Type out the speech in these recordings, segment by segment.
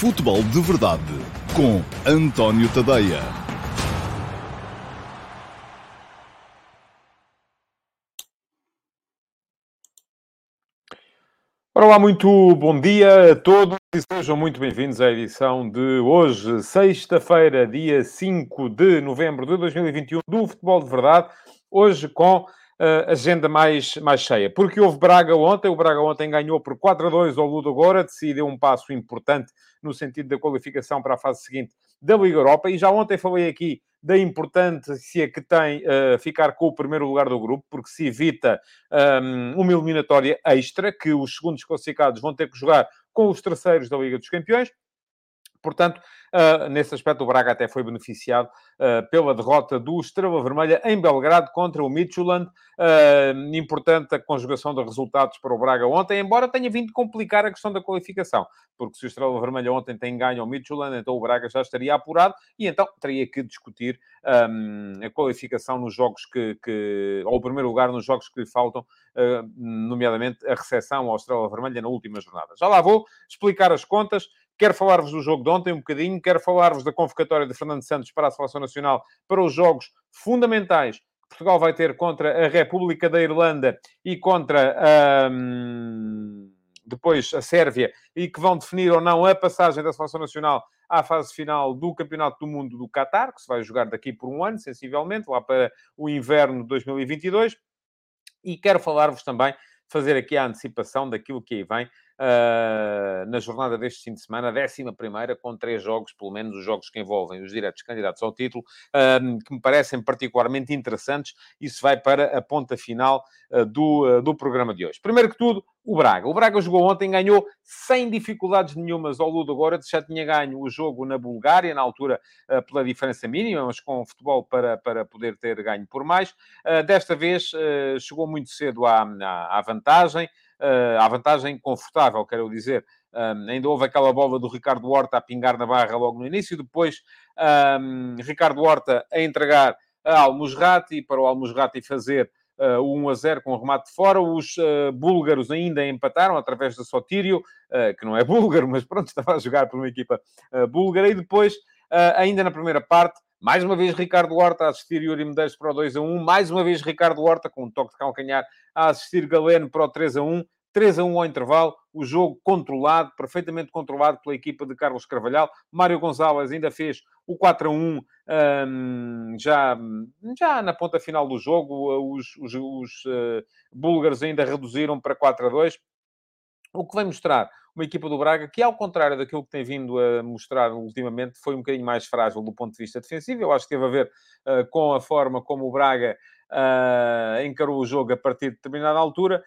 Futebol de Verdade com António Tadeia. Olá, muito bom dia a todos e sejam muito bem-vindos à edição de hoje, sexta-feira, dia 5 de novembro de 2021, do Futebol de Verdade. Hoje com uh, agenda mais, mais cheia. Porque houve Braga ontem, o Braga ontem ganhou por 4 a 2 ao Ludo agora, decidiu um passo importante no sentido da qualificação para a fase seguinte da Liga Europa. E já ontem falei aqui da importância que tem uh, ficar com o primeiro lugar do grupo, porque se evita um, uma eliminatória extra, que os segundos classificados vão ter que jogar com os terceiros da Liga dos Campeões. Portanto, uh, nesse aspecto, o Braga até foi beneficiado uh, pela derrota do Estrela Vermelha em Belgrado contra o Midtjylland. Uh, importante a conjugação de resultados para o Braga ontem, embora tenha vindo complicar a questão da qualificação, porque se o Estrela Vermelha ontem tem ganho ao Midtjylland, então o Braga já estaria apurado e então teria que discutir um, a qualificação nos jogos que, que, ou o primeiro lugar nos jogos que lhe faltam, nomeadamente a recepção ao Estrela Vermelha na última jornada. Já lá vou explicar as contas. Quero falar-vos do jogo de ontem um bocadinho, quero falar-vos da convocatória de Fernando Santos para a Seleção Nacional para os jogos fundamentais que Portugal vai ter contra a República da Irlanda e contra depois a Sérvia e que vão definir ou não a passagem da Seleção Nacional à fase final do Campeonato do Mundo do Qatar, que se vai jogar daqui por um ano, sensivelmente, lá para o inverno de 2022. E quero falar-vos também, fazer aqui a antecipação daquilo que aí vem, uh, na jornada deste fim de semana, a décima primeira, com três jogos, pelo menos os jogos que envolvem os diretos candidatos ao título, uh, que me parecem particularmente interessantes. Isso vai para a ponta final uh, do, do programa de hoje. Primeiro que tudo, o Braga. O Braga jogou ontem, ganhou sem dificuldades nenhumas ao Ludo agora, já tinha ganho o jogo na Bulgária, na altura pela diferença mínima, mas com futebol para, para poder ter ganho por mais. Desta vez chegou muito cedo à, à, à vantagem, à vantagem confortável, quero dizer. Um, ainda houve aquela bola do Ricardo Horta a pingar na barra logo no início, depois um, Ricardo Horta a entregar a Almusrati para o Almusrati fazer uh, o 1 a 0 com o remate de fora. Os uh, búlgaros ainda empataram através da Sotírio, uh, que não é búlgaro, mas pronto, estava a jogar por uma equipa búlgara. E depois, ainda na primeira parte, mais uma vez Ricardo Horta a assistir Yuri Medeiros para o 2 a 1. Mais uma vez Ricardo Horta com um toque de calcanhar a assistir Galeno para o 3 a 1. 3 a 1 ao intervalo, o jogo controlado, perfeitamente controlado pela equipa de Carlos Carvalhal. Mário Gonçalves ainda fez o 4 a 1 um, já, já na ponta final do jogo. Os, os, os uh, búlgaros ainda reduziram para 4 a 2. O que vai mostrar uma equipa do Braga que, ao contrário daquilo que tem vindo a mostrar ultimamente, foi um bocadinho mais frágil do ponto de vista defensivo. Eu acho que teve a ver uh, com a forma como o Braga uh, encarou o jogo a partir de determinada altura,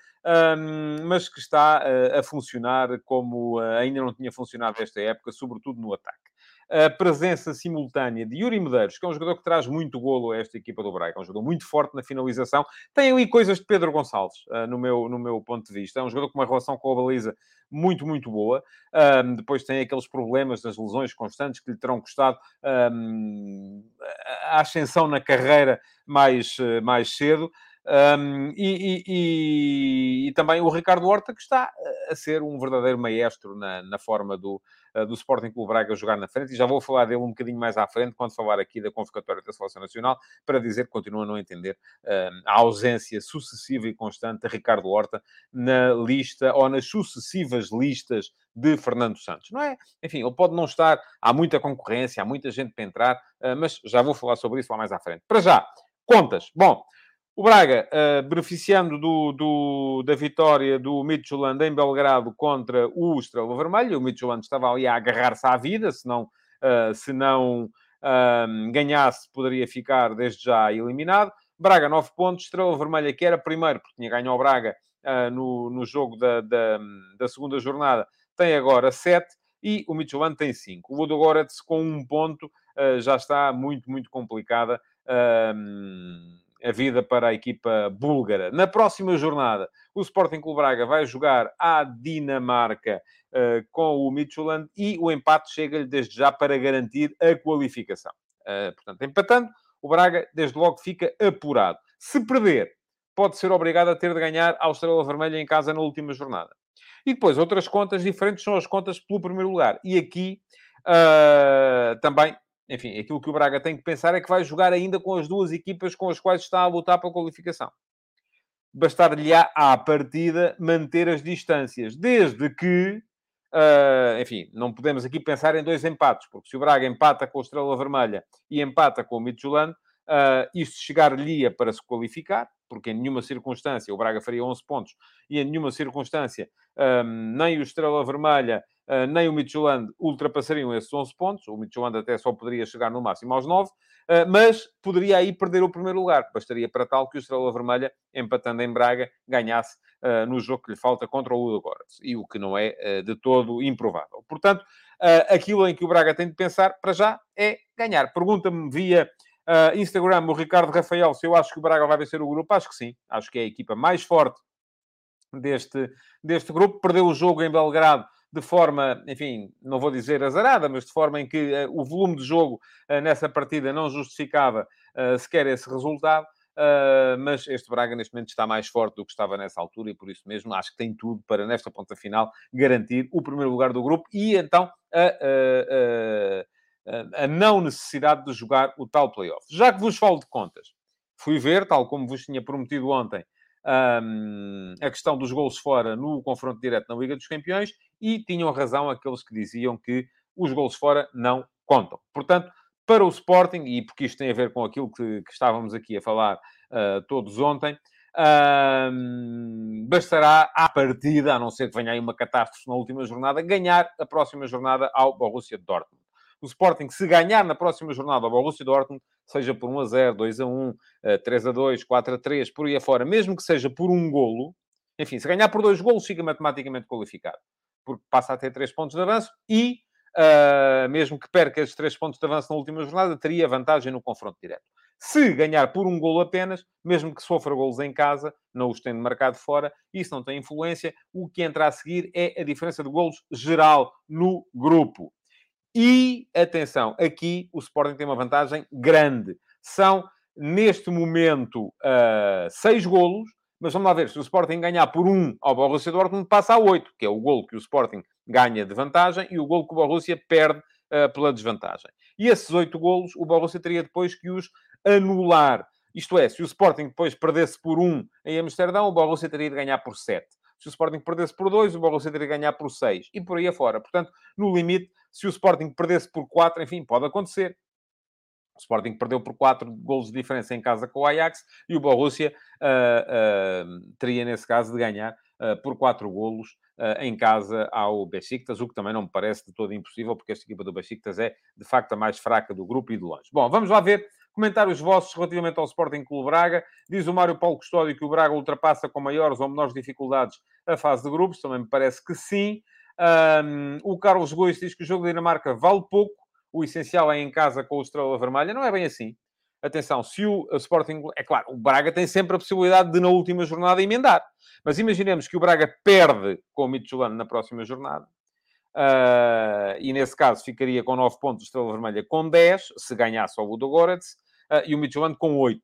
um, mas que está uh, a funcionar como ainda não tinha funcionado esta época, sobretudo no ataque a presença simultânea de Yuri Medeiros, que é um jogador que traz muito golo a esta equipa do Braga, é um jogador muito forte na finalização. Tem ali coisas de Pedro Gonçalves, uh, no, meu, no meu ponto de vista. É um jogador com uma relação com a baliza muito, muito boa. Um, depois tem aqueles problemas das lesões constantes que lhe terão custado um, a ascensão na carreira mais, mais cedo. Um, e, e, e, e, também o Ricardo Horta, que está a ser um verdadeiro maestro na, na forma do, uh, do Sporting Clube Braga jogar na frente, e já vou falar dele um bocadinho mais à frente, quando falar aqui da convocatória da Seleção Nacional, para dizer que continuo a não entender uh, a ausência sucessiva e constante de Ricardo Horta na lista, ou nas sucessivas listas de Fernando Santos, não é? Enfim, ele pode não estar, há muita concorrência, há muita gente para entrar, uh, mas já vou falar sobre isso lá mais à frente. Para já, contas. Bom, o Braga, uh, beneficiando do, do, da vitória do Midtjylland em Belgrado contra o Estrela Vermelha, o Midtjylland estava ali a agarrar-se à vida, se não, uh, se não uh, ganhasse, poderia ficar desde já eliminado. Braga, 9 pontos, Estrela Vermelha, que era primeiro, porque tinha ganho ao Braga no, no jogo da, da, da, segunda jornada, tem agora 7 e o Midtjylland tem 5. O Ludogorets com um ponto já está muito, muito complicada a vida para a equipa búlgara. Na próxima jornada, o Sporting Clube Braga vai jogar à Dinamarca uh, com o Midtjylland e o empate chega-lhe desde já para garantir a qualificação. Uh, portanto, empatando, o Braga desde logo fica apurado. Se perder, pode ser obrigado a ter de ganhar ao Estrela Vermelha em casa na última jornada. E depois, outras contas diferentes são as contas pelo primeiro lugar. E aqui uh, também, enfim, aquilo que o Braga tem que pensar é que vai jogar ainda com as duas equipas com as quais está a lutar pela qualificação. Bastar-lhe à partida manter as distâncias, desde que Uh, enfim, não podemos aqui pensar em dois empates, porque se o Braga empata com a Estrela Vermelha e empata com o Midtjylland, uh, isso chegar-lhe para se qualificar, porque em nenhuma circunstância o Braga faria 11 pontos e em nenhuma circunstância um, nem o Estrela Vermelha nem o Midtjylland ultrapassariam esses 11 pontos. O Midtjylland até só poderia chegar no máximo aos 9, uh, mas poderia aí perder o primeiro lugar. Bastaria para tal que o Estrela Vermelha, empatando em Braga, ganhasse uh, no jogo que lhe falta contra o Ludogorets, e o que não é de todo improvável. Portanto, aquilo em que o Braga tem de pensar, para já, é ganhar. Pergunta-me via Instagram, o Ricardo Rafael, se eu acho que o Braga vai vencer o grupo, acho que sim. Acho que é a equipa mais forte deste, deste grupo. Perdeu o jogo em Belgrado de forma, enfim, não vou dizer azarada, mas de forma em que uh, o volume de jogo uh, nessa partida não justificava sequer esse resultado. mas este Braga, neste momento, está mais forte do que estava nessa altura e por isso mesmo acho que tem tudo para, nesta ponta final, garantir o primeiro lugar do grupo e então a a não necessidade de jogar o tal playoff. Já que vos falo de contas, fui ver, tal como vos tinha prometido ontem, um, a questão dos gols fora no confronto direto na Liga dos Campeões e tinham razão aqueles que diziam que os gols fora não contam. Portanto, para o Sporting, e porque isto tem a ver com aquilo que, que estávamos aqui a falar uh, todos ontem, um, bastará à partida, a não ser que venha aí uma catástrofe na última jornada, ganhar a próxima jornada ao Borussia Dortmund o Sporting, se ganhar na próxima jornada ao Borussia Dortmund, seja por 1 a 0, 2 a 1, 3 a 2, 4 a 3, por aí afora, mesmo que seja por um golo, enfim, se ganhar por dois golos, fica matematicamente qualificado, porque passa a ter 3 pontos de avanço e, uh, mesmo que perca esses 3 pontos de avanço na última jornada, teria vantagem no confronto direto. Se ganhar por um golo apenas, mesmo que sofra golos em casa, não os tendo marcado fora, isso não tem influência. O que entra a seguir é a diferença de golos geral no grupo. E, atenção, aqui o Sporting tem uma vantagem grande. São, neste momento, uh, seis golos, mas vamos lá ver, se o Sporting ganhar por um ao Borussia Dortmund, passa a oito, que é o golo que o Sporting ganha de vantagem e o golo que o Borussia perde uh, pela desvantagem. E esses oito golos, o Borussia teria depois que os anular. Isto é, se o Sporting depois perdesse por um em Amsterdão, o Borussia teria de ganhar por sete. Se o Sporting perdesse por 2, o Borussia teria de ganhar por 6. E por aí afora. Portanto, no limite, se o Sporting perdesse por 4, enfim, pode acontecer. O Sporting perdeu por 4 golos de diferença em casa com o Ajax e o Borussia uh, uh, teria, nesse caso, de ganhar uh, por 4 golos em casa ao Besiktas, o que também não me parece de todo impossível, porque esta equipa do Besiktas é, de facto, a mais fraca do grupo e de longe. Bom, vamos lá ver Comentários vossos relativamente ao Sporting Clube Braga. Diz o Mário Paulo Custódio que o Braga ultrapassa com maiores ou menores dificuldades a fase de grupos. Também me parece que sim. Um, o Carlos Gois diz que o jogo da Dinamarca vale pouco. O essencial é em casa com o Estrela Vermelha. Não é bem assim. Atenção, se o Sporting... É claro, o Braga tem sempre a possibilidade de, na última jornada, emendar. Mas imaginemos que o Braga perde com o Midtjylland na próxima jornada. Uh, e nesse caso ficaria com 9 pontos, Estrela Vermelha com 10, se ganhasse ao Ludogorets e o Midtjylland com 8.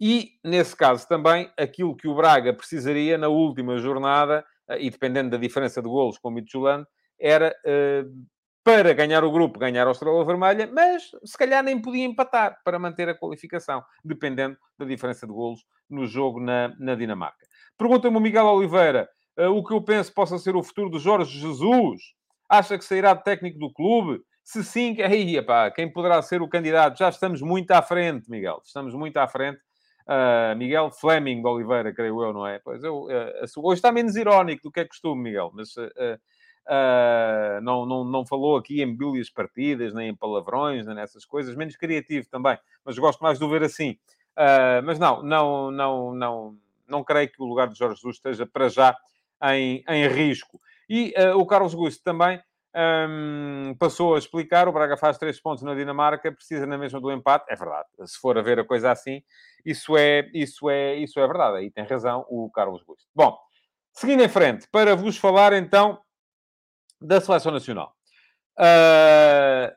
E, nesse caso também, aquilo que o Braga precisaria na última jornada, uh, e dependendo da diferença de golos com o Midtjylland, era uh, para ganhar o grupo, ganhar a Estrela Vermelha, mas se calhar nem podia empatar para manter a qualificação, dependendo da diferença de golos no jogo na, na Dinamarca. Pergunta-me o Miguel Oliveira o que eu penso possa ser o futuro de Jorge Jesus. Acha que sairá de técnico do clube? Se sim, aí, epá, quem poderá ser o candidato? Já estamos muito à frente, Miguel. Estamos muito à frente. Uh, Miguel Fleming de Oliveira, creio eu, não é? Pois eu, uh, hoje está menos irónico do que é costume, Miguel, mas uh, não, não, não falou aqui em bilhas partidas, nem em palavrões, nem nessas coisas, menos criativo também, mas gosto mais de o ver assim. mas não, não, não, não, não creio que o lugar de Jorge Jesus esteja para já em, em risco. E o Carlos Gusto também um, passou a explicar, o Braga faz três pontos na Dinamarca, precisa na mesma do empate. É verdade. Se for a ver a coisa assim, isso é, isso é, isso é verdade. Aí tem razão o Carlos Busto. Bom, seguindo em frente, para vos falar então da Seleção Nacional. Uh,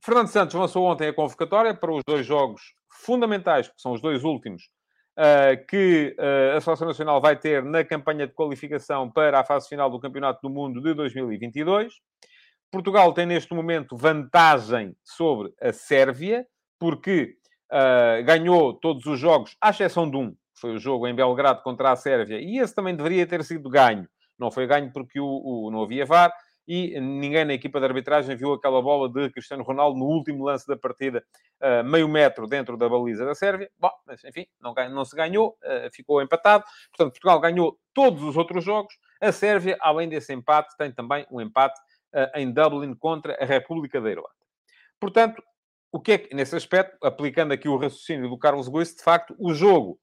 Fernando Santos lançou ontem a convocatória para os dois jogos fundamentais, que são os dois últimos que uh, a Seleção Nacional vai ter na campanha de qualificação para a fase final do Campeonato do Mundo de 2022. Portugal tem neste momento vantagem sobre a Sérvia, porque uh, ganhou todos os jogos, à exceção de um, foi o jogo em Belgrado contra a Sérvia, e esse também deveria ter sido ganho. Não foi ganho porque o, o não havia VAR, e ninguém na equipa de arbitragem viu aquela bola de Cristiano Ronaldo no último lance da partida, uh, meio metro dentro da baliza da Sérvia. Bom, mas enfim, não, não se ganhou, uh, ficou empatado. Portanto, Portugal ganhou todos os outros jogos. A Sérvia, além desse empate, tem também um empate uh, em Dublin contra a República da Irlanda. Portanto, o que é que, nesse aspecto, aplicando aqui o raciocínio do Carlos Goice, de facto, o jogo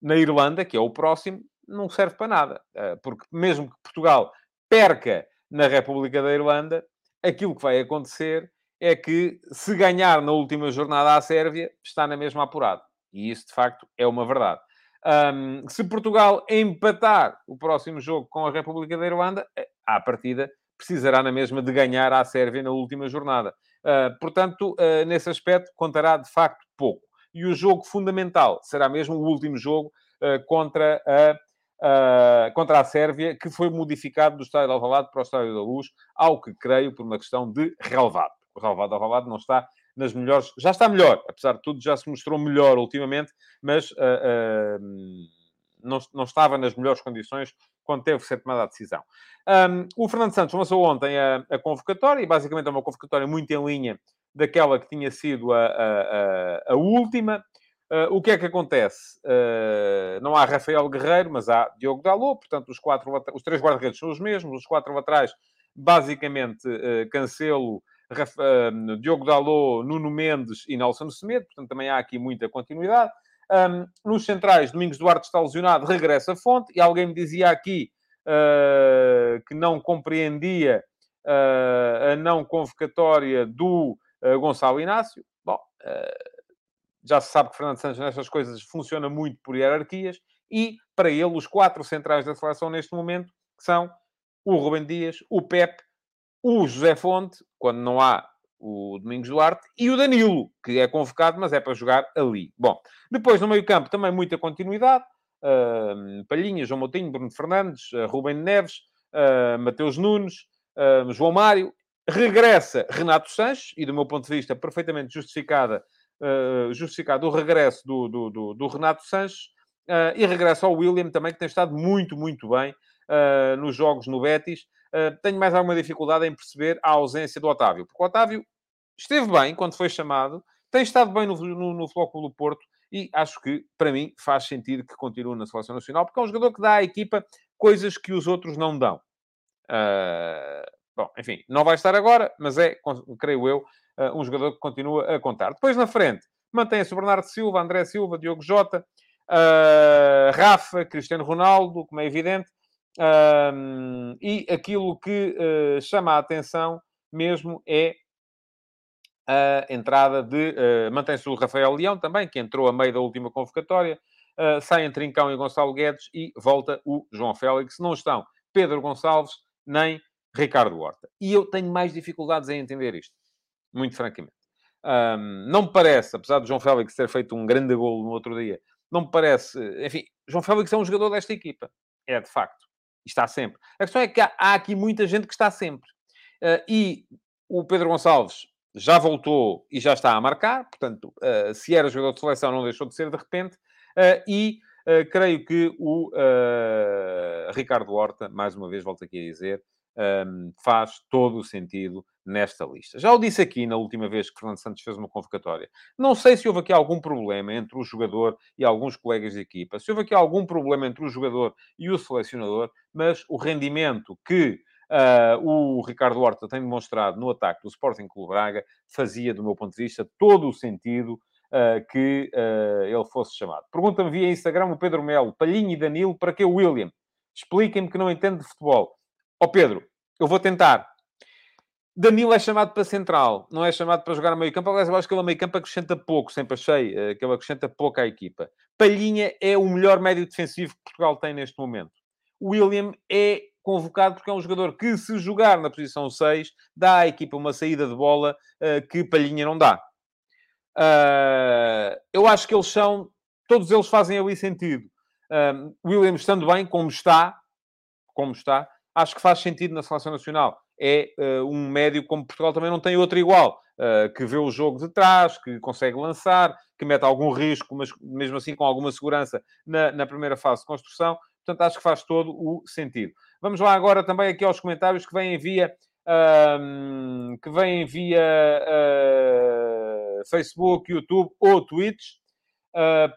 na Irlanda, que é o próximo, não serve para nada. Porque mesmo que Portugal perca na República da Irlanda, aquilo que vai acontecer é que, se ganhar na última jornada à Sérvia, está na mesma apurada. E isso, de facto, é uma verdade. Um, se Portugal empatar o próximo jogo com a República da Irlanda, eh, à partida, precisará na mesma de ganhar à Sérvia na última jornada. Uh, portanto, uh, nesse aspecto, contará de facto pouco. E o jogo fundamental será mesmo o último jogo uh, contra a uh, contra a Sérvia, que foi modificado do Estádio de Alvalade para o Estádio da Luz, ao que creio por uma questão de relevado. O relevado de Alvalade não está nas melhores... Já está melhor, apesar de tudo, já se mostrou melhor ultimamente, mas uh, uh, não, não estava nas melhores condições quando teve que ser tomada a decisão. Um, o Fernando Santos lançou ontem a, a, convocatória, e basicamente é uma convocatória muito em linha daquela que tinha sido a, a, a última. Uh, o que é que acontece? Uh, não há Rafael Guerreiro, mas há Diogo Dalot, portanto, os, quatro, os três guarda-redes são os mesmos, os quatro atrás, basicamente, uh, Cancelo, Rafa, Diogo Dalot, Nuno Mendes e Nelson Semedo, portanto, também há aqui muita continuidade. Um, nos centrais, Domingos Duarte está lesionado, regressa a fonte, e alguém me dizia aqui que não compreendia a não convocatória do Gonçalo Inácio. Bom, já se sabe que Fernando Santos nestas coisas funciona muito por hierarquias e, para ele, os quatro centrais da seleção neste momento são o Rubem Dias, o Pep, o José Fonte, quando não há o Domingos Duarte, e o Danilo, que é convocado, mas é para jogar ali. Bom, depois no meio-campo também muita continuidade. Uh, Palhinha, João Moutinho, Bruno Fernandes, uh, Rubem Neves, uh, Mateus Nunes, João Mário. Regressa Renato Sanches, e do meu ponto de vista perfeitamente justificada uh, justificado o regresso do, do, do, do Renato Sanches uh, e regresso ao William também, que tem estado muito, muito bem uh, nos jogos no Betis. tenho mais alguma dificuldade em perceber a ausência do Otávio, porque o Otávio esteve bem quando foi chamado, tem estado bem no, no, no Flóculo do Porto e acho que, para mim, faz sentido que continue na Seleção Nacional, porque é um jogador que dá à equipa coisas que os outros não dão. Uh, bom, enfim, não vai estar agora, mas é, creio eu, um jogador que continua a contar. Depois na frente, mantém-se o Bernardo Silva, André Silva, Diogo Jota, uh, Rafa, Cristiano Ronaldo, como é evidente, uh, e aquilo que chama a atenção mesmo é a entrada de. Uh, Mantém-se o Rafael Leão também, que entrou a meio da última convocatória. Uh, saem Trincão e Gonçalo Guedes e volta o João Félix. Não estão Pedro Gonçalves nem Ricardo Horta. E eu tenho mais dificuldades em entender isto muito francamente. Um, não me parece, apesar de João Félix ter feito um grande golo no outro dia, não me parece. Enfim, João Félix é um jogador desta equipa. É, de facto. Está sempre. A questão é que há, há aqui muita gente que está sempre. Uh, e o Pedro Gonçalves já voltou e já está a marcar. Portanto, uh, se era jogador de seleção, não deixou de ser de repente. Uh, e creio que o Ricardo Horta, mais uma vez, volto aqui a dizer, um, faz todo o sentido nesta lista. Já o disse aqui na última vez que Fernando Santos fez uma convocatória. Não sei se houve aqui algum problema entre o jogador e alguns colegas de equipa, se houve aqui algum problema entre o jogador e o selecionador, mas o rendimento que uh, o Ricardo Horta tem demonstrado no ataque do Sporting Clube Braga fazia, do meu ponto de vista, todo o sentido Uh, que uh, ele fosse chamado. Pergunta-me via Instagram o Pedro Melo, Palhinho e Danilo, para que o William? Expliquem-me que não entendo de futebol. Ó oh, Pedro, eu vou tentar. Danilo é chamado para central, não é chamado para jogar a meio campo. Aliás, eu acho que ele a meio campo acrescenta pouco, sempre achei uh, que ele acrescenta pouco à equipa. Palhinha é o melhor médio defensivo que Portugal tem neste momento. William é convocado porque é um jogador que, se jogar na posição 6, dá à equipa uma saída de bola uh, que Palhinha não dá. Uh, eu acho que eles são todos eles fazem ali sentido. William estando bem, como está, como está, acho que faz sentido na seleção nacional. É uh, um médio como Portugal também não tem outro igual, uh, que vê o jogo de trás, que consegue lançar, que mete algum risco, mas mesmo assim com alguma segurança na, na primeira fase de construção. Portanto, acho que faz todo o sentido. Vamos lá agora também aqui aos comentários que vêm via, um, que vêm via uh, Facebook, YouTube ou Twitch,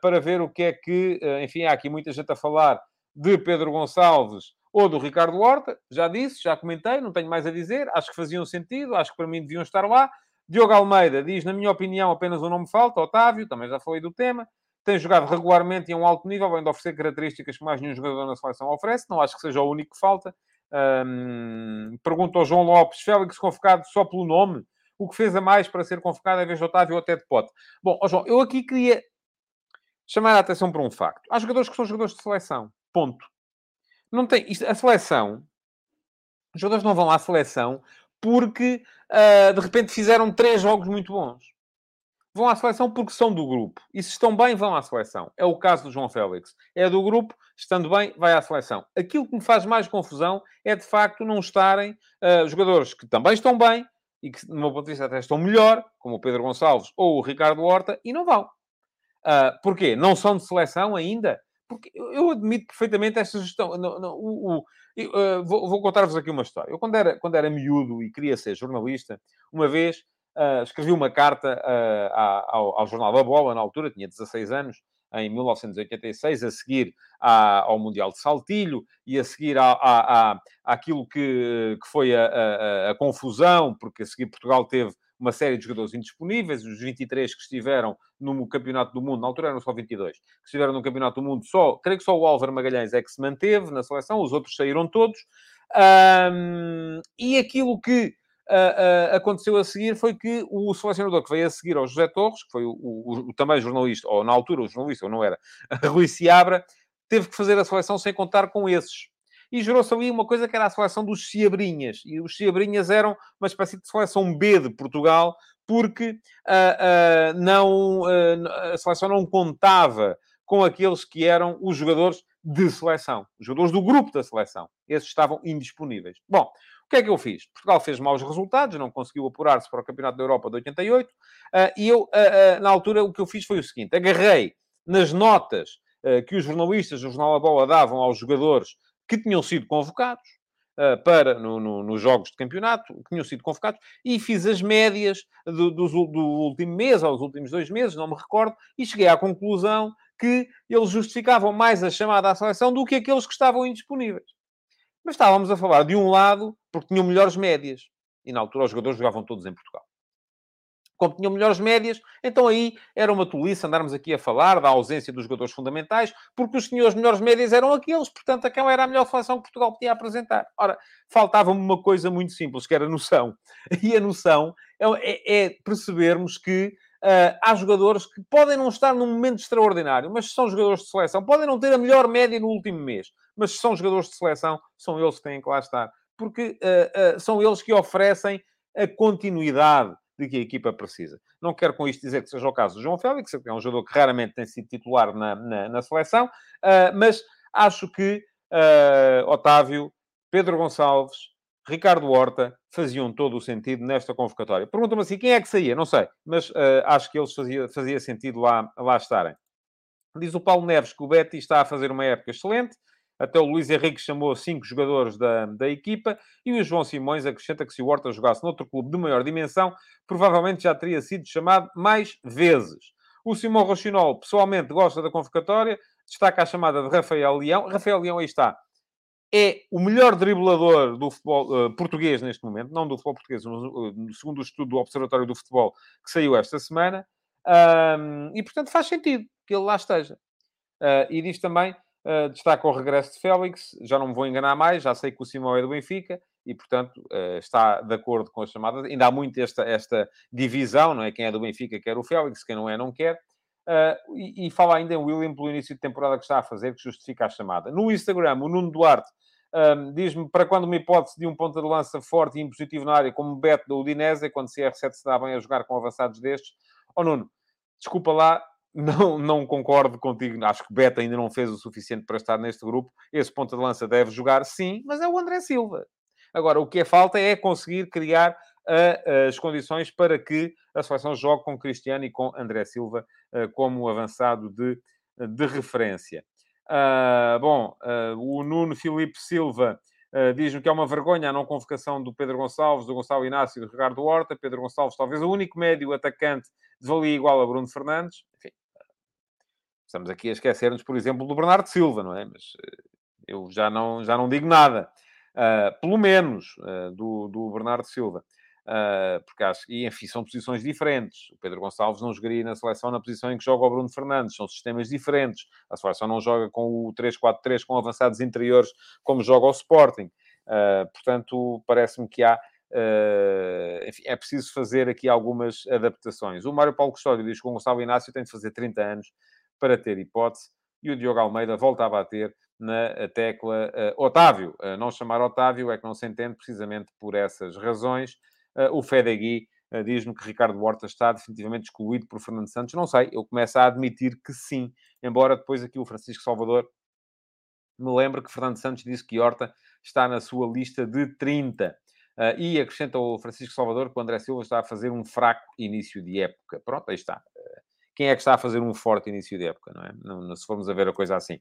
para ver o que é que... Enfim, há aqui muita gente a falar de Pedro Gonçalves ou do Ricardo Horta. Já disse, já comentei, não tenho mais a dizer. Acho que faziam sentido, acho que para mim deviam estar lá. Diogo Almeida diz, na minha opinião, apenas um nome falta, Otávio, também já falei do tema. Tem jogado regularmente e a um alto nível, além de oferecer características que mais nenhum jogador na seleção oferece. Não acho que seja o único que falta. Um, pergunta ao João Lopes, Félix convocado só pelo nome? O que fez a mais para ser convocado em vez de Otávio ou até de Pote? Bom, oh João, eu aqui queria chamar a atenção para um facto. Há jogadores que são jogadores de seleção. Ponto. Não tem... Isto, a seleção... Os jogadores não vão à seleção porque, uh, de repente, fizeram três jogos muito bons vão à seleção porque são do grupo. E se estão bem, vão à seleção. É o caso do João Félix. É do grupo, estando bem, vai à seleção. Aquilo que me faz mais confusão é, de facto, não estarem uh, jogadores que também estão bem e que, no meu ponto de vista, até estão melhor, como o Pedro Gonçalves ou o Ricardo Horta, e não vão. Uh, porquê? Não são de seleção ainda? Porque eu admito perfeitamente esta gestão. Não, não, o, o, eu, uh, vou, vou contar-vos aqui uma história. Eu, quando era, quando era miúdo e queria ser jornalista, uma vez uh, escrevi uma carta uh, ao, ao, Jornal da Bola, na altura, tinha 16 anos, em 1986, a seguir à, ao Mundial de Saltilho e a seguir à, à, à, àquilo que, que foi a, a, a, confusão, porque a seguir Portugal teve uma série de jogadores indisponíveis, os 23 que estiveram no Campeonato do Mundo, na altura eram só 22, que estiveram no Campeonato do Mundo, só, creio que só o Álvaro Magalhães é que se manteve na seleção, os outros saíram todos. Um, e aquilo que uh, uh, aconteceu a seguir foi que o selecionador que veio a seguir ao José Torres, que foi o, o, o também jornalista, ou na altura o jornalista, ou não era, Rui Seabra, teve que fazer a seleção sem contar com esses. E gerou-se ali uma coisa que era a seleção dos Ciabrinhas. E os Ciabrinhas eram uma espécie de seleção B de Portugal, porque uh, não, a seleção não contava com aqueles que eram os jogadores de seleção, os jogadores do grupo da seleção. Esses estavam indisponíveis. Bom, o que é que eu fiz? Portugal fez maus resultados, não conseguiu apurar-se para o Campeonato da Europa de 88, ah, e eu, na altura, o que eu fiz foi o seguinte: agarrei nas notas que os jornalistas do Jornal da Bola davam aos jogadores que tinham sido convocados, para no, no, nos jogos de campeonato, que tinham sido convocados, e fiz as médias do, do, do, último mês aos últimos dois meses, não me recordo, e cheguei à conclusão que eles justificavam mais a chamada à seleção do que aqueles que estavam indisponíveis. Mas estávamos a falar de um lado, porque tinham melhores médias. E na altura os jogadores jogavam todos em Portugal. Como tinham melhores médias, então aí era uma tolice andarmos aqui a falar da ausência dos jogadores fundamentais, porque os senhores melhores médias eram aqueles, portanto, aquela era a melhor seleção que Portugal podia apresentar. Ora, faltava-me uma coisa muito simples, que era noção. E a noção é, é percebermos que Uh, há jogadores que podem não estar num momento extraordinário, mas são jogadores de seleção. Podem não ter a melhor média no último mês, mas são jogadores de seleção, são eles que têm que lá estar. Porque uh, uh, são eles que oferecem a continuidade de que a equipa precisa. Não quero com isto dizer que seja o caso do João Félix, que é um jogador que raramente tem sido titular na, na, na seleção, uh, mas acho que Otávio, Pedro Gonçalves, Ricardo Horta faziam todo o sentido nesta convocatória. Pergunta-me assim, quem é que saía? Não sei, mas acho que eles fazia, fazia sentido lá, lá estarem. Diz o Paulo Neves que o Betty está a fazer uma época excelente, até o Luís Henrique chamou cinco jogadores da, da equipa e o João Simões acrescenta que se o Horta jogasse noutro clube de maior dimensão, provavelmente já teria sido chamado mais vezes. O Simão Rochinol, pessoalmente, gosta da convocatória, destaca a chamada de Rafael Leão. Rafael Leão, aí está, é o melhor driblador do futebol uh, português neste momento, não do futebol português, no, no, segundo o estudo do Observatório do Futebol que saiu esta semana. Um, e, portanto, faz sentido que ele lá esteja. Uh, e diz também Uh, destaca o regresso de Félix, já não me vou enganar mais, já sei que o Simão é do Benfica e, portanto, uh, está de acordo com as chamadas. Ainda há muito esta, esta divisão, não é? Quem é do Benfica quer o Félix, quem não é não quer. Uh, e, e, fala ainda em William pelo início de temporada que está a fazer, que justifica a chamada. No Instagram, o Nuno Duarte um, diz-me para quando uma hipótese de um ponta de lança forte e impositivo na área, como Beto da Udinese, quando CR7 se dá bem a jogar com avançados destes. Ó oh, Nuno, desculpa lá, não, não concordo contigo. Acho que Beto ainda não fez o suficiente para estar neste grupo. Esse ponta de lança deve jogar, sim, mas é o André Silva. Agora, o que é falta é conseguir criar uh, as condições para que a seleção jogue com Cristiano e com André Silva uh, como avançado de, de referência. Uh, bom, o Nuno Filipe Silva Uh, Diz-me que é uma vergonha a não convocação do Pedro Gonçalves, do Gonçalo Inácio e do Ricardo Horta. Pedro Gonçalves, talvez o único médio atacante de valia igual a Bruno Fernandes. Enfim, estamos aqui a esquecer-nos, por exemplo, do Bernardo Silva, não é? Mas uh, eu já não, já não digo nada. Uh, pelo menos do, do Bernardo Silva. Uh, porque acho que, enfim, são posições diferentes. O Pedro Gonçalves não jogaria na seleção na posição em que joga o Bruno Fernandes, são sistemas diferentes. A seleção não joga com o 3-4-3 com avançados interiores como joga o Sporting. Uh, portanto, parece-me que há. Uh, enfim, é preciso fazer aqui algumas adaptações. O Mário Paulo Custódio diz que o Gonçalo Inácio tem de fazer 30 anos para ter hipótese e o Diogo Almeida volta a bater na tecla Otávio. não chamar Otávio é que não se entende precisamente por essas razões. Uh, o Fedegui uh, diz-me que Ricardo Horta está definitivamente excluído por Fernando Santos. Não sei, eu começo a admitir que sim, embora depois aqui o Francisco Salvador me lembre que Fernando Santos disse que Horta está na sua lista de 30. Uh, eh, e acrescenta o Francisco Salvador que o André Silva está a fazer um fraco início de época. Pronto, aí está. Uh, quem é que está a fazer um forte início de época, não é? Não, não, se formos a ver a coisa assim.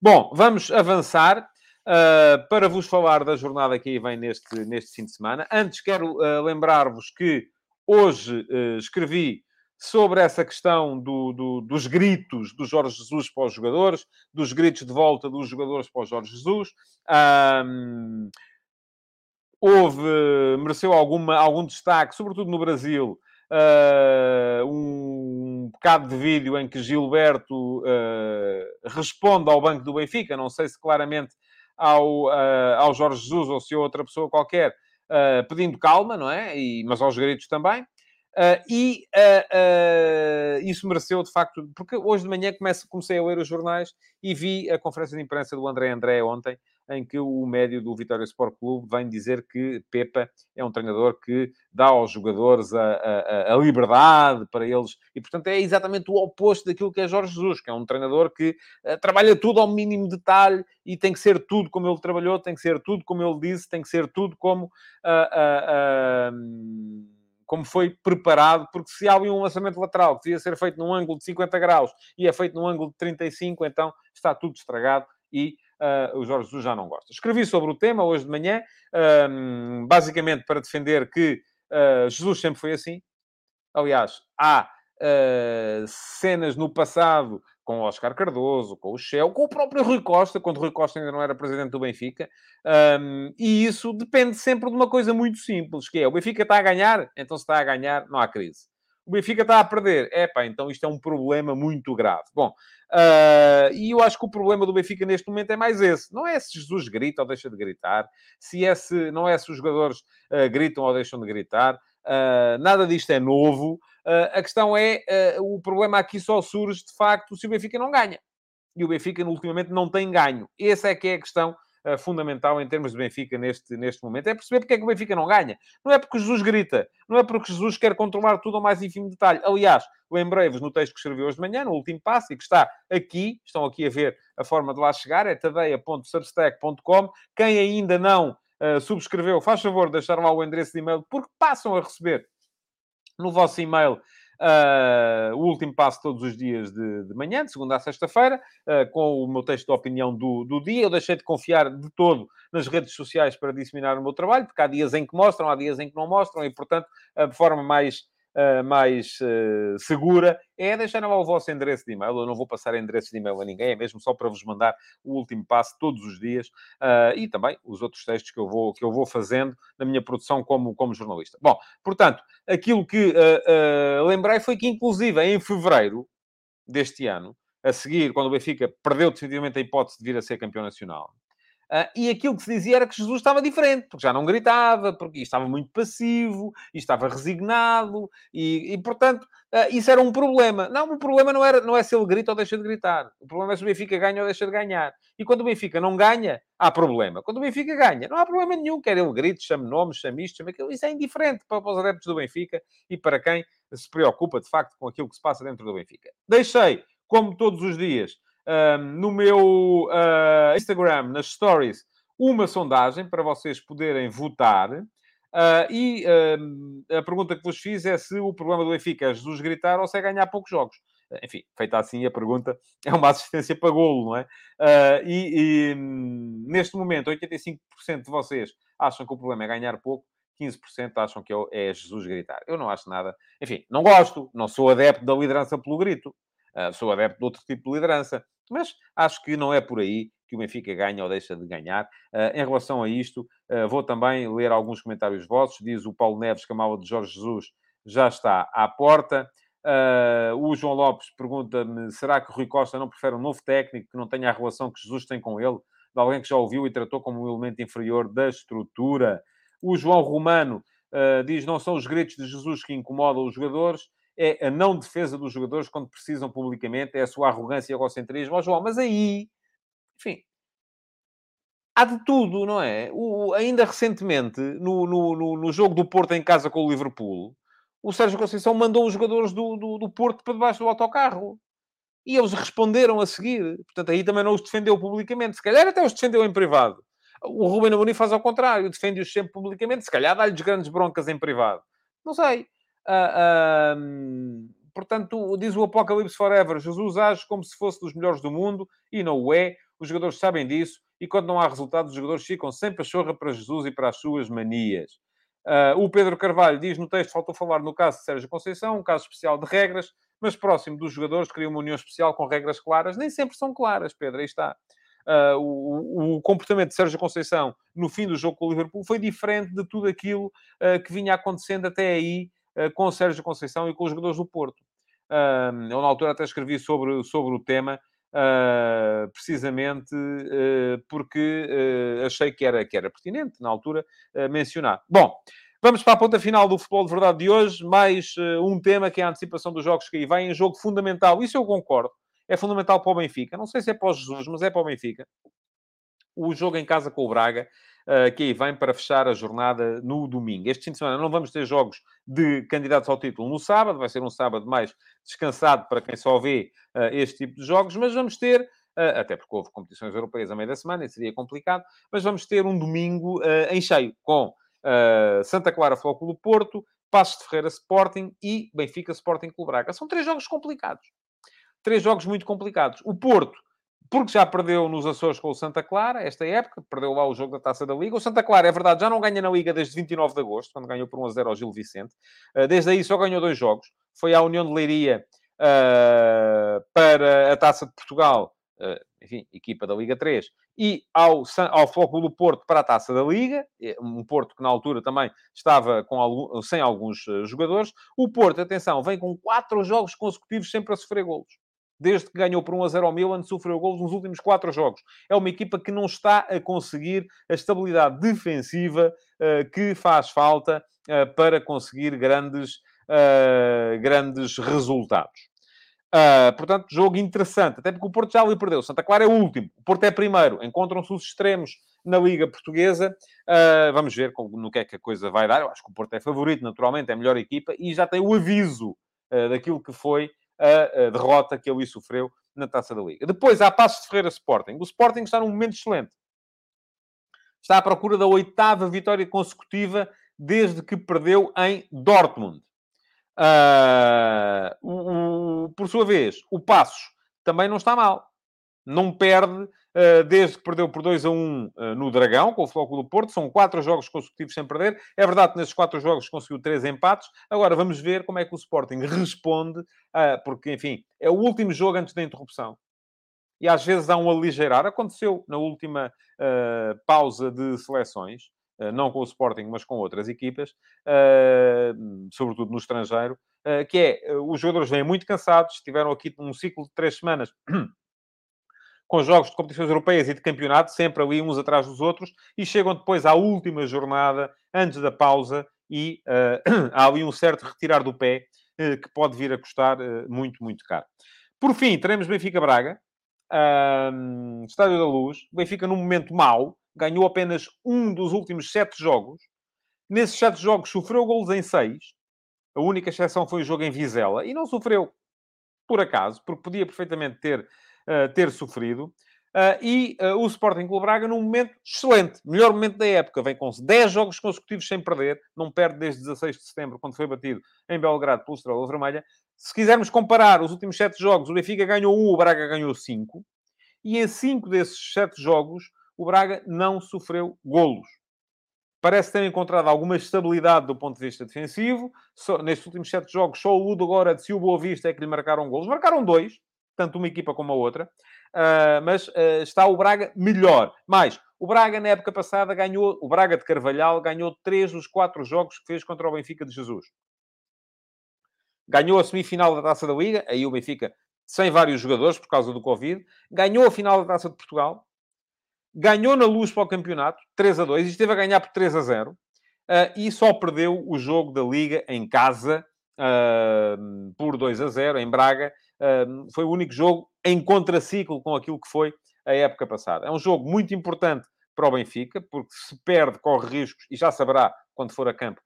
Bom, vamos avançar. Uh, para vos falar da jornada que aí vem neste, neste fim de semana. Antes, quero uh, lembrar-vos que hoje uh, escrevi sobre essa questão do, do, dos gritos do Jorge Jesus para os jogadores, dos gritos de volta dos jogadores para o Jorge Jesus. Um, houve, mereceu alguma, algum destaque, sobretudo no Brasil, um bocado de vídeo em que Gilberto responde ao banco do Benfica. Não sei se claramente ao, uh, ao Jorge Jesus ou se a outra pessoa qualquer, uh, pedindo calma, não é? E, mas aos gritos também. Uh, e isso mereceu, de facto, porque hoje de manhã comece, comecei a ler os jornais e vi a conferência de imprensa do André André ontem, em que o médio do Vitória Sport Clube vem dizer que Pepa é um treinador que dá aos jogadores a, a, a, liberdade para eles, e portanto é exatamente o oposto daquilo que é Jorge Jesus, que é um treinador que uh, trabalha tudo ao mínimo detalhe e tem que ser tudo como ele trabalhou, tem que ser tudo como ele disse, tem que ser tudo como. Uh, uh, como foi preparado, porque se há um lançamento lateral que devia ser feito num ângulo de 50 graus e é feito num ângulo de 35, então está tudo estragado e uh, o Jorge Jesus já não gosta. Escrevi sobre o tema hoje de manhã, um, basicamente para defender que uh, Jesus sempre foi assim. Aliás, há uh, cenas no passado com o Oscar Cardoso, com o Shell, com o próprio Rui Costa, quando Rui Costa ainda não era presidente do Benfica. Um, e isso depende sempre de uma coisa muito simples, que é o Benfica está a ganhar, então se está a ganhar, não há crise. O Benfica está a perder. Epá, então isto é um problema muito grave. Bom, uh, e eu acho que o problema do Benfica neste momento é mais esse. Não é se Jesus grita ou deixa de gritar. Se é se, não é se os jogadores uh, gritam ou deixam de gritar. Uh, nada disto é novo. a questão é, o problema aqui só surge, de facto, se o Benfica não ganha. E o Benfica, ultimamente, não tem ganho. Essa é que é a questão uh, fundamental em termos de Benfica neste, neste momento. É perceber porque é que o Benfica não ganha. Não é porque Jesus grita, não é porque Jesus quer controlar tudo ao mais ínfimo detalhe. Aliás, lembrei-vos no texto que escrevi hoje de manhã, no último passo, e que está aqui, estão aqui a ver a forma de lá chegar, é tadeia.substack.com. Quem ainda não uh, subscreveu, faz favor de deixar lá o endereço de e-mail, porque passam a receber no vosso e-mail Uh, o último passo todos os dias de, de manhã, de segunda a sexta-feira, uh, com o meu texto de opinião do, do dia. Eu deixei de confiar de todo nas redes sociais para disseminar o meu trabalho, porque há dias em que mostram, há dias em que não mostram, e, portanto, uh, de forma mais uh, mais uh, segura é deixar lá o vosso endereço de e-mail. Eu não vou passar endereço de e-mail a ninguém, é mesmo só para vos mandar o último passo todos os dias uh, e também os outros textos que eu vou, que eu vou fazendo na minha produção como, como jornalista. Bom, portanto, aquilo que lembrei foi que, inclusive, em fevereiro deste ano, a seguir, quando o Benfica perdeu definitivamente a hipótese de vir a ser campeão nacional, Uh, e aquilo que se dizia era que Jesus estava diferente, porque já não gritava, porque estava muito passivo, estava resignado, e, e portanto, uh, isso era um problema. Não, o problema não, era, não é se ele grita ou deixa de gritar. O problema é se o Benfica ganha ou deixa de ganhar. E quando o Benfica não ganha, há problema. Quando o Benfica ganha, não há problema nenhum. Quer ele grite, chame nomes, chame isto, chame aquilo. Isso é indiferente para, para os adeptos do Benfica e para quem se preocupa, de facto, com aquilo que se passa dentro do Benfica. Deixei, como todos os dias, no meu uh, Instagram, nas stories, uma sondagem para vocês poderem votar. Uh, e uh, a pergunta que vos fiz é se o problema do Benfica é Jesus gritar ou se é ganhar poucos jogos. Enfim, feita assim a pergunta, é uma assistência para golo, não é? Uh, e, e neste momento, 85% de vocês acham que o problema é ganhar pouco, 15% acham que é, é Jesus gritar. Eu não acho nada. Enfim, não gosto, não sou adepto da liderança pelo grito. Sou adepto de outro tipo de liderança. Mas acho que não é por aí que o Benfica ganha ou deixa de ganhar. Uh, em relação a isto, uh, vou também ler alguns comentários vossos. Diz o Paulo Neves que a mala de Jorge Jesus já está à porta. Uh, o João Lopes pergunta-me: será que Rui Costa não prefere um novo técnico que não tenha a relação que Jesus tem com ele? De alguém que já ouviu e tratou como um elemento inferior da estrutura. O João Romano diz: não são os gritos de Jesus que incomodam os jogadores, é a não defesa dos jogadores quando precisam publicamente, é a sua arrogância e egocentrismo. Ó, João, mas aí, enfim, há de tudo, não é? O, ainda recentemente, no, no, no, jogo do Porto em casa com o Liverpool, o Sérgio Conceição mandou os jogadores do, do, do Porto para debaixo do autocarro. E eles responderam a seguir. Portanto, aí também não os defendeu publicamente. Se calhar até os defendeu em privado. O Ruben Amorim faz ao contrário. Defende-os sempre publicamente. Se calhar dá-lhes grandes broncas em privado. Não sei. Uh, portanto, diz o Apocalipse Forever, Jesus age como se fosse dos melhores do mundo e não o é. Os jogadores sabem disso e quando não há resultados, os jogadores ficam sem pachorra para Jesus e para as suas manias. Uh, o Pedro Carvalho diz no texto, faltou falar no caso de Sérgio Conceição, um caso especial de regras, mas próximo dos jogadores cria uma união especial com regras claras. Nem sempre são claras, Pedro, aí está. Uh, o, o, comportamento de Sérgio Conceição no fim do jogo com o Liverpool foi diferente de tudo aquilo uh, que vinha acontecendo até aí com o Sérgio Conceição e com os jogadores do Porto. eu, na altura, até escrevi sobre, sobre o tema, precisamente porque achei que era, que era pertinente, na altura, mencionar. Bom, Vamos para a ponta final do futebol de verdade de hoje. Mais uh, um tema que é a antecipação dos jogos que aí vem. Um jogo fundamental. Isso eu concordo. É fundamental para o Benfica. Não sei se é para o Jesus, mas é para o Benfica. O jogo em casa com o Braga, que aí vem para fechar a jornada no domingo. Este fim de semana não vamos ter jogos de candidatos ao título no sábado. Vai ser um sábado mais descansado para quem só vê uh, este tipo de jogos. Mas vamos ter Uh, até porque houve competições europeias a meio da semana e seria complicado, mas vamos ter um domingo uh, em cheio, com uh, Santa Clara Flóculo Porto, Passos de Ferreira Sporting e Benfica Sporting Clube Braga. São três jogos complicados. Três jogos muito complicados. O Porto, porque já perdeu nos Açores com o Santa Clara, esta época, perdeu lá o jogo da Taça da Liga. O Santa Clara, é verdade, já não ganha na Liga desde 29 de agosto, quando ganhou por 1 a 0 ao Gil Vicente. Uh, desde aí só ganhou dois jogos. Foi à União de Leiria uh, para a Taça de Portugal eh, enfim, equipa da Liga 3, e ao, ao Foco do Porto para a Taça da Liga, um Porto que na altura também estava com algum, sem alguns eh, jogadores. O Porto, atenção, vem com quatro jogos consecutivos sempre a sofrer golos. Desde que ganhou por 1 a 0 ao Milan, sofreu golos nos últimos quatro jogos. É uma equipa que não está a conseguir a estabilidade defensiva uh, que faz falta uh, para conseguir grandes, uh, grandes resultados. Portanto, jogo interessante, até porque o Porto já ali perdeu. Santa Clara é o último, o Porto é primeiro. Encontram-se os extremos na Liga Portuguesa. Vamos ver no que é que a coisa vai dar. Eu acho que o Porto é favorito, naturalmente, é a melhor equipa e já tem o aviso daquilo que foi a, derrota que ele sofreu na Taça da Liga. Depois, há Passos de Ferreira Sporting. O Sporting está num momento excelente. Está à procura da oitava vitória consecutiva desde que perdeu em Dortmund. Uh, o, o, por sua vez, o Passos também não está mal. Não perde desde que perdeu por 2 a 1 uh, ah, no Dragão, com o Flóculo do Porto. São quatro jogos consecutivos sem perder. É verdade que nesses quatro jogos conseguiu três empates. Agora vamos ver como é que o Sporting responde, porque, enfim, é o último jogo antes da interrupção. E às vezes há um aligeirar. Aconteceu na última pausa de seleções. Eh, não com o Sporting, mas com outras equipas, eh, sobretudo no estrangeiro, eh, que é, os jogadores vêm muito cansados, estiveram aqui num ciclo de três semanas com jogos de competições europeias e de campeonato, sempre ali uns atrás dos outros, e chegam depois à última jornada, antes da pausa, e uh, há ali um certo retirar do pé, uh, que pode vir a custar uh, muito, muito caro. Por fim, teremos Benfica-Braga, Estádio da Luz. Benfica, num momento mau, ganhou apenas um dos últimos sete jogos. Nesses sete jogos, sofreu golos em seis. A única exceção foi o jogo em Vizela. E não sofreu por acaso, porque podia perfeitamente ter, ter sofrido. Uh, e uh, o Sporting Clube Braga num momento excelente, melhor momento da época, vem com 10 jogos consecutivos sem perder, não perde desde 16 de setembro, quando foi batido em Belgrado pelo Estrela Vermelha. Se quisermos comparar os últimos 7 jogos, o Benfica ganhou 1, o Braga ganhou 5, e em 5 desses 7 jogos, o Braga não sofreu golos. Parece ter encontrado alguma estabilidade do ponto de vista defensivo. Só, nestes últimos sete jogos, só o Ludo agora, se o Boa Vista, é que lhe marcaram golos. Marcaram dois, tanto uma equipa como a outra. Uh, mas uh, está o Braga melhor. Mais, o Braga, na época passada, ganhou... O Braga de Carvalhal ganhou três dos quatro jogos que fez contra o Benfica de Jesus. Ganhou a semifinal da Taça da Liga. Aí o Benfica, sem vários jogadores, por causa do Covid. Ganhou a final da Taça de Portugal ganhou na luz para o campeonato, 3 a 2, e esteve a ganhar por 3 a 0, uh, e só perdeu o jogo da Liga em casa uh, por 2 a 0, em Braga. Foi o único jogo em contraciclo com aquilo que foi a época passada. É um jogo muito importante para o Benfica, porque se perde, corre riscos, e já saberá quando for a campo,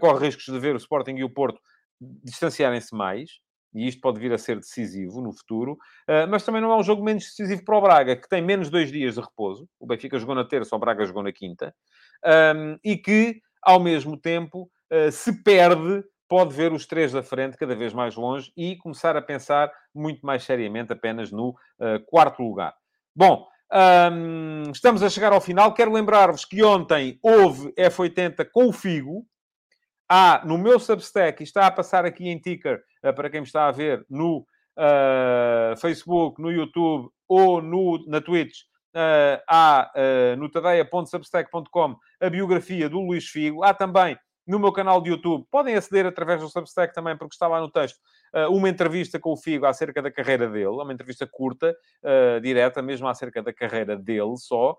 corre riscos de ver o Sporting e o Porto distanciarem-se mais e isto pode vir a ser decisivo no futuro, uh, mas também não é um jogo menos decisivo para o Braga, que tem menos dois dias de repouso. O Benfica jogou na terça, o Braga jogou na quinta, e que, ao mesmo tempo, uh, se perde, pode ver os três da frente cada vez mais longe e começar a pensar muito mais seriamente apenas no uh, quarto lugar. Bom, um, estamos a chegar ao final. Quero lembrar-vos que ontem houve F80 com o Figo, há no meu Substack, e está a passar aqui em ticker, uh, para quem me está a ver no uh, Facebook, no YouTube ou no, na Twitch, há no tadeia.substack.com a biografia do Luís Figo. Há também no meu canal de YouTube. Podem aceder através do Substack também, porque está lá no texto uh, uma entrevista com o Figo acerca da carreira dele, uma entrevista curta, uh, direta, mesmo acerca da carreira dele só.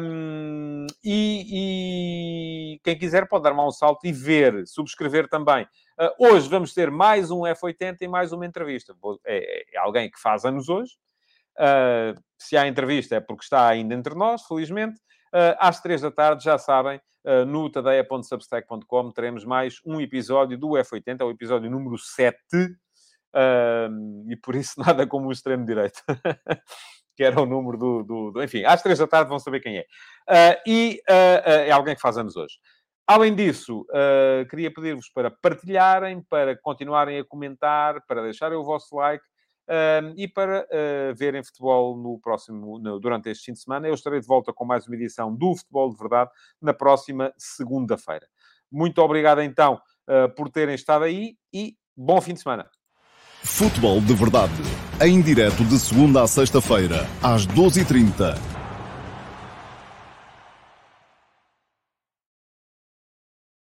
Um, e, e, quem quiser pode dar me um salto e ver, subscrever também. Uh, hoje vamos ter mais um F80 e mais uma entrevista. É, é alguém que faz anos hoje. se há entrevista é porque está ainda entre nós, felizmente. Às três da tarde, já sabem, uh, no tadeia.substack.com teremos mais um episódio do F80, é o episódio número 7, uh, e por isso nada como o extremo-direito. que era o número do, do, do, Enfim, às três da tarde vão saber quem é. Uh, e uh, uh, é alguém que faz anos hoje. Além disso, queria pedir-vos para partilharem, para continuarem a comentar, para deixarem o vosso like e para uh, verem futebol no próximo, no, durante este fim de semana. Eu estarei de volta com mais uma edição do Futebol de Verdade na próxima segunda-feira. Muito obrigado então uh, por terem estado aí e bom fim de semana. Futebol de Verdade, em direto de segunda a sexta-feira, às 12h30